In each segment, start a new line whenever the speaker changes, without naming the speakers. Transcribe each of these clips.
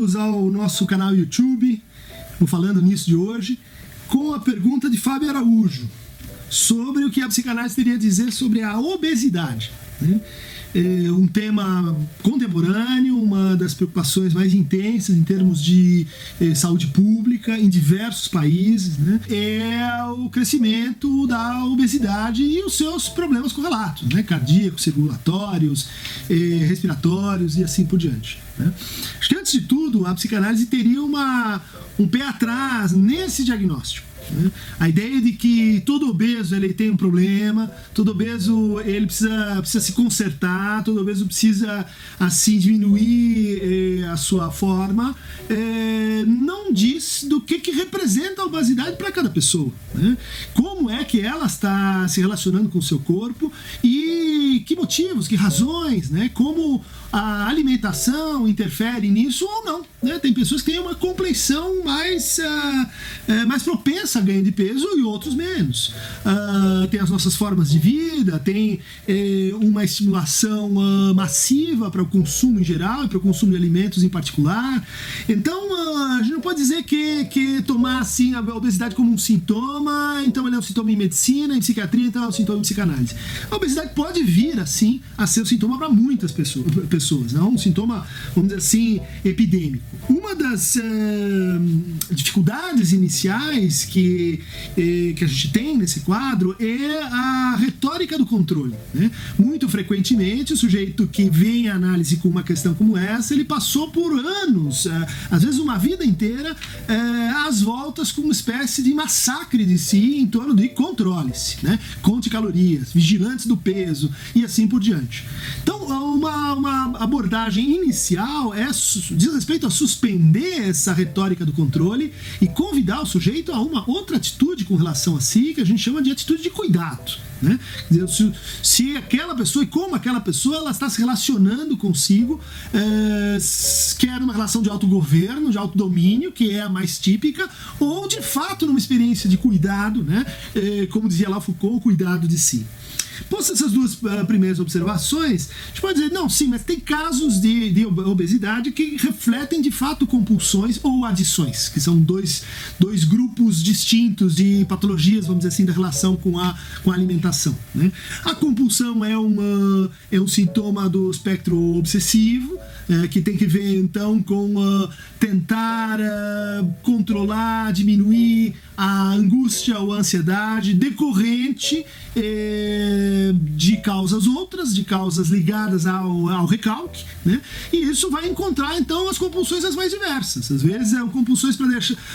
Bem-vindos ao nosso canal YouTube, Falando Nisso de hoje, com a pergunta de Fábio Araújo sobre o que a psicanálise teria a dizer sobre a obesidade. Né? É um tema contemporâneo, uma das preocupações mais intensas em termos de eh, saúde pública em diversos países, né? é o crescimento da obesidade e os seus problemas correlatos, né? cardíacos, circulatórios, eh, respiratórios e assim por diante. Né? Acho que antes de tudo, a psicanálise teria uma, um pé atrás nesse diagnóstico. Né? A ideia de que todo obeso ele tem um problema, todo obeso ele precisa, precisa se consertar, todo obeso precisa assim diminuir eh, a sua forma, eh, não diz do que, que representa a obesidade para cada pessoa. Né? Como é que ela está se relacionando com o seu corpo e que motivos, que razões, né? como a alimentação interfere nisso ou não. Né? Tem pessoas que têm uma compleição mais, uh, mais propensa a ganho de peso e outros menos. Uh, tem as nossas formas de vida, tem eh, uma estimulação uh, massiva para o consumo em geral e para o consumo de alimentos em particular. Então, a gente não pode dizer que, que tomar assim, a obesidade como um sintoma, então ele é um sintoma em medicina, em psiquiatria, então é um sintoma em psicanálise. A obesidade pode vir, assim, a ser um sintoma para muitas pessoas pessoas, não? um sintoma, vamos dizer assim, epidêmico. Uma das uh, dificuldades iniciais que, eh, que a gente tem nesse quadro é a retórica do controle. Né? Muito frequentemente, o sujeito que vem à análise com uma questão como essa, ele passou por anos, uh, às vezes uma vida inteira, uh, às voltas com uma espécie de massacre de si em torno de controle-se, né? conte calorias, vigilantes do peso e assim por diante. Então, uma, uma abordagem inicial é, diz respeito a suspender essa retórica do controle e convidar o sujeito a uma outra atitude com relação a si, que a gente chama de atitude de cuidado. Né? Se, se, aquela pessoa e como aquela pessoa ela está se relacionando consigo, é, quer numa relação de autogoverno, de autodomínio, que é a mais típica, ou de fato numa experiência de cuidado, né? É, como dizia lá Foucault, cuidado de si. Postas essas duas uh, primeiras observações, a gente pode dizer, não, sim, mas tem casos de, de obesidade que refletem de fato compulsões ou adições, que são dois, dois grupos distintos de patologias, vamos dizer assim, da relação com a, com a alimentação. Né? A compulsão é, uma, é um sintoma do espectro obsessivo, é, que tem que ver então com uh, tentar uh, controlar, diminuir a angústia ou a ansiedade decorrente eh, de causas outras, de causas ligadas ao, ao recalque, né? E isso vai encontrar então as compulsões as mais diversas. Às vezes é compulsões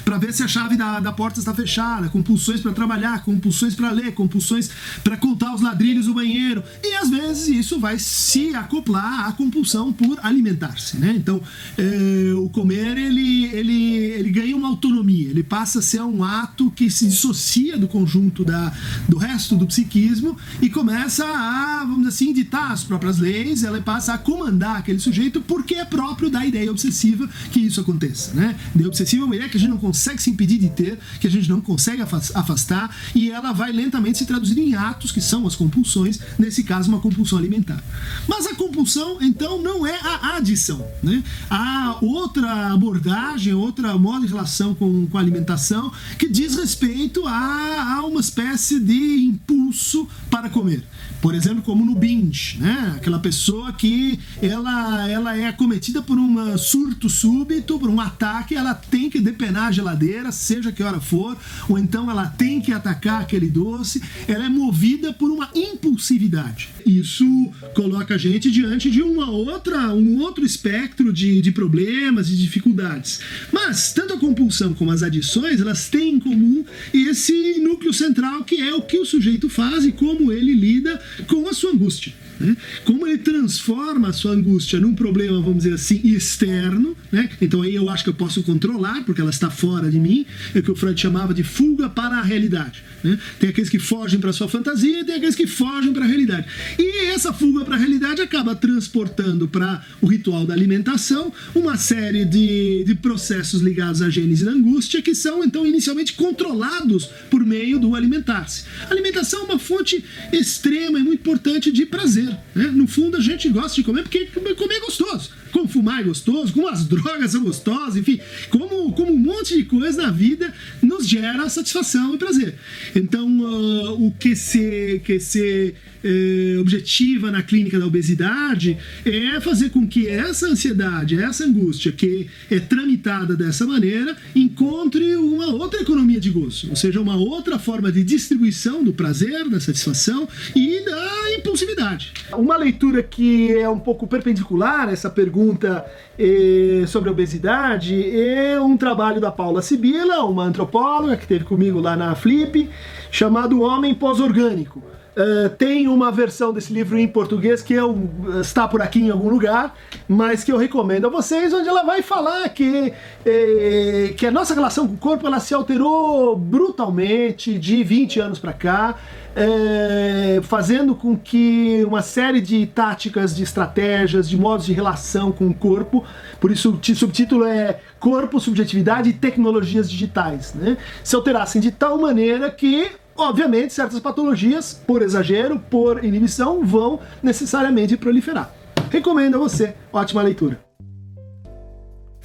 para ver se a chave da, da porta está fechada, compulsões para trabalhar, compulsões para ler, compulsões para contar os ladrilhos do banheiro. E às vezes isso vai se acoplar à compulsão por alimentar-se, né? Então, eh, o comer ele, ele, ele ganha uma autonomia, ele passa a ser um ato que se dissocia do conjunto da, do resto do psiquismo e começa a, vamos assim, ditar as próprias leis, ela passa a comandar aquele sujeito porque é próprio da ideia obsessiva que isso aconteça. Né? A ideia obsessiva é uma ideia que a gente não consegue se impedir de ter, que a gente não consegue afastar e ela vai lentamente se traduzir em atos que são as compulsões, nesse caso uma compulsão alimentar. Mas a compulsão, então, não é a adição. Né? Há outra abordagem, outra modo de relação com, com a alimentação que diz respeito a, a uma espécie de impulso para comer. Por exemplo, como no binge, né? Aquela pessoa que ela, ela é acometida por um surto súbito, por um ataque, ela tem que depenar a geladeira, seja que hora for, ou então ela tem que atacar aquele doce, ela é movida por uma impulsividade. Isso coloca a gente diante de uma outra, um outro espectro de, de problemas e dificuldades. Mas, tanto a compulsão como as adições, elas têm em comum esse núcleo central que é o que o sujeito faz e como ele lida com a sua angústia. Né? Como ele transforma a sua angústia num problema, vamos dizer assim, externo, né? então aí eu acho que eu posso controlar, porque ela está fora de mim, é o que o Freud chamava de fuga para a realidade. Né? Tem aqueles que fogem para a sua fantasia e tem aqueles que fogem para a realidade. E essa fuga para a realidade acaba transportando para o ritual da alimentação uma série de, de processos ligados à gênese da angústia que são então inicialmente controlados por meio do alimentar-se. Alimentação é uma fonte extrema e muito importante de prazer. Né? No fundo, a gente gosta de comer porque comer é gostoso. Como fumar é gostoso, como as drogas são gostosas, enfim, como, como um monte de coisa na vida nos gera satisfação e prazer. Então, uh, o que se, que se uh, objetiva na clínica da obesidade é fazer com que essa ansiedade, essa angústia que é tramitada dessa maneira, encontre uma outra economia de gozo, ou seja, uma outra forma de distribuição do prazer, da satisfação e da impulsividade. Uma leitura que é um pouco perpendicular a essa pergunta eh, sobre obesidade é um trabalho da Paula Sibila, uma antropóloga que esteve comigo lá na Flip, chamado Homem Pós-Orgânico. Uh, tem uma versão desse livro em português que eu, uh, está por aqui em algum lugar, mas que eu recomendo a vocês, onde ela vai falar que, eh, que a nossa relação com o corpo ela se alterou brutalmente de 20 anos para cá, eh, fazendo com que uma série de táticas, de estratégias, de modos de relação com o corpo, por isso o subtítulo é Corpo, Subjetividade e Tecnologias Digitais, né, se alterassem de tal maneira que Obviamente, certas patologias, por exagero, por inibição, vão necessariamente proliferar. Recomendo a você. Ótima leitura.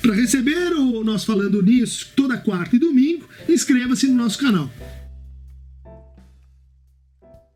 Para receber o nosso Falando Nisso toda quarta e domingo, inscreva-se no nosso canal.